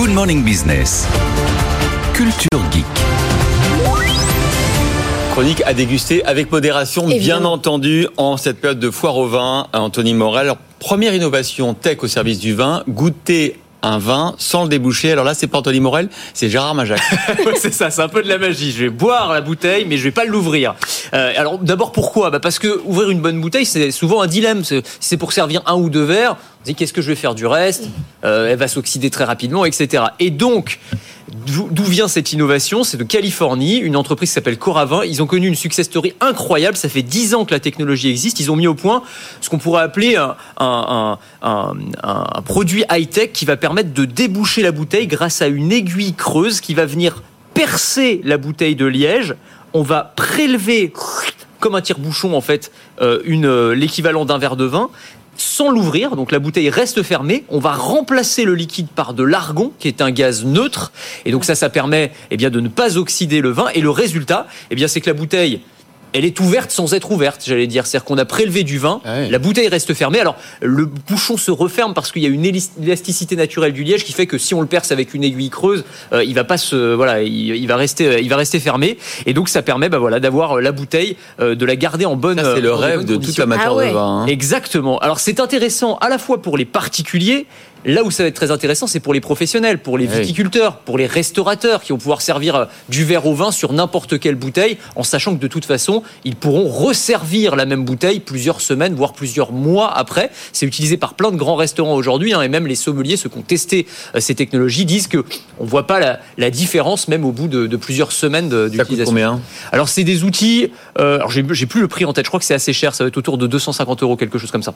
Good Morning Business. Culture Geek. Chronique à déguster avec modération, bien entendu, en cette période de foire au vin. Anthony Morel, Alors, première innovation tech au service du vin, goûter un vin sans le déboucher. Alors là, c'est pas Anthony Morel, c'est Gérard Majac. Ouais, c'est ça, c'est un peu de la magie. Je vais boire la bouteille, mais je vais pas l'ouvrir. Euh, alors d'abord pourquoi? Bah Parce que ouvrir une bonne bouteille, c'est souvent un dilemme. C'est pour servir un ou deux verres. Qu'est-ce que je vais faire du reste? Euh, Elle va s'oxyder très rapidement, etc. Et donc d'où vient cette innovation? C'est de Californie, une entreprise qui s'appelle Coravin. Ils ont connu une success story incroyable. Ça fait 10 ans que la technologie existe. Ils ont mis au point ce qu'on pourrait appeler un, produit high-tech qui va permettre de déboucher la bouteille grâce à une aiguille creuse qui va venir percer la bouteille de liège. On va prélever comme un tire-bouchon en fait euh, euh, l'équivalent d'un verre de vin sans l'ouvrir, donc la bouteille reste fermée. On va remplacer le liquide par de l'argon, qui est un gaz neutre, et donc ça, ça permet eh bien de ne pas oxyder le vin. Et le résultat, eh bien, c'est que la bouteille elle est ouverte sans être ouverte, j'allais dire. C'est-à-dire qu'on a prélevé du vin, Ah ouais. la bouteille reste fermée. Alors, le bouchon se referme parce qu'il y a une élasticité naturelle du liège qui fait que si on le perce avec une aiguille creuse, euh, il va pas se, voilà, il, il va rester, euh, il va rester fermé. Et donc, ça permet, bah voilà, d'avoir euh, la bouteille, euh, de la garder en bonne. C'est le rêve de tout amateur Ah ouais. de vin. hein. Exactement. Alors c'est intéressant à la fois pour les particuliers, là où ça va être très intéressant, c'est pour les professionnels, pour les viticulteurs, pour les restaurateurs qui vont pouvoir servir euh, du verre au vin sur n'importe quelle bouteille, en sachant que de toute façon, ils pourront resservir la même bouteille plusieurs semaines, voire plusieurs mois après. C'est utilisé par plein de grands restaurants aujourd'hui, hein, et même les sommeliers, ceux qui ont testé euh, ces technologies, disent que on voit pas la, la différence même au bout de, de plusieurs semaines d'utilisation. combien? Alors c'est des outils. euh, alors j'ai j'ai plus le prix en tête. Je crois que c'est assez cher. Ça va être autour de 250 euros, quelque chose comme ça.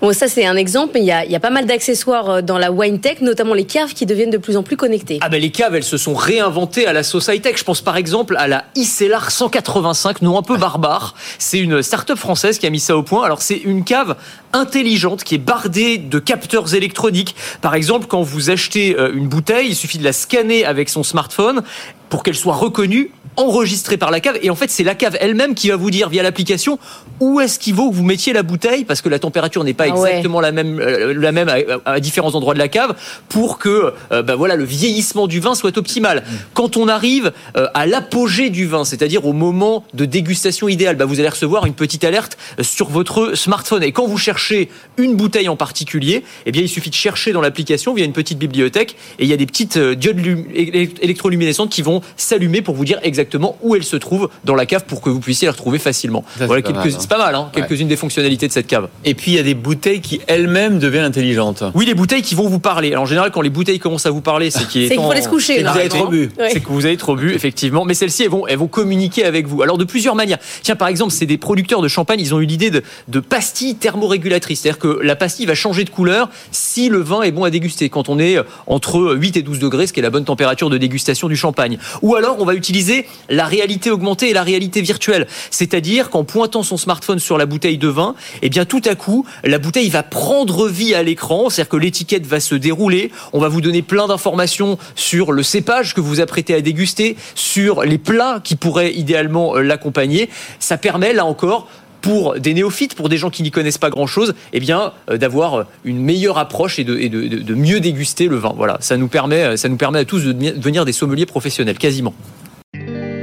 Bon, ça c'est un exemple, mais il y a, il y a pas mal d'accessoires euh, dans la wine tech, notamment les caves qui deviennent de plus en plus connectées. Ah ben les caves, elles se sont réinventées à la sauce. Je pense par exemple à la Icellar 185, nom un peu barbare. C'est une start-up française qui a mis ça au point. Alors c'est une cave intelligente qui est bardée de capteurs électroniques. Par exemple, quand vous achetez euh, une bouteille, il suffit de la scanner avec son smartphone pour qu'elle soit reconnue enregistrée par la cave et en fait c'est la cave elle-même qui va vous dire via l'application où est-ce qu'il vaut que vous mettiez la bouteille parce que la température n'est pas Ah ouais. exactement la même euh, la même à, à différents endroits de la cave pour que euh, bah voilà le vieillissement du vin soit optimal. Quand on arrive euh, à l'apogée du vin, c'est-à-dire au moment de dégustation idéale, bah vous allez recevoir une petite alerte euh, sur votre smartphone et quand vous cherchez une bouteille en particulier, eh bien il suffit de chercher dans l'application via une petite bibliothèque et il y a des petites diodes lum- élect- électroluminescentes qui vont s'allumer pour vous dire exactement où elle se trouve dans la cave pour que vous puissiez la retrouver facilement. c'est voilà pas quelques mal, hein. c'est pas mal hein, Ouais. quelques-unes des fonctionnalités de cette cave. Et puis il y a des bouteilles qui elles-mêmes deviennent intelligentes. Oui, les bouteilles qui vont vous parler. Alors, en général, quand les bouteilles commencent à vous parler, c'est qu'il est, C'est qu'il faut temps- aller se coucher, c'est que là. Vous avez trop bu. C'est que vous avez trop bu, effectivement. Mais celles-ci, elles vont, elles vont communiquer avec vous. Alors, de plusieurs manières. Tiens, par exemple, c'est des producteurs de champagne. Ils ont eu l'idée de, de pastilles thermorégulatrices. C'est-à-dire que la pastille va changer de couleur si le vin est bon à déguster. Quand on est entre 8 et 12 degrés, ce qui est la bonne température de dégustation du champagne. Ou alors, on va utiliser la réalité augmentée et la réalité virtuelle. C'est-à-dire qu'en pointant son smartphone sur la bouteille de vin, eh bien, tout à coup, la bouteille va prendre vie à l'écran. C'est-à-dire que l'étiquette va se dérouler. On va vous donner plein d'informations sur le cépage que vous apprêtez à déguster, sur les plats qui pourraient idéalement euh, l'accompagner. Ça permet, là encore, pour des néophytes, pour des gens qui n'y connaissent pas grand-chose, eh bien, euh, d'avoir euh, une meilleure approche et de, de- mieux déguster le vin. Voilà, ça nous permet, ça nous permet à tous de devenir des sommeliers professionnels, quasiment.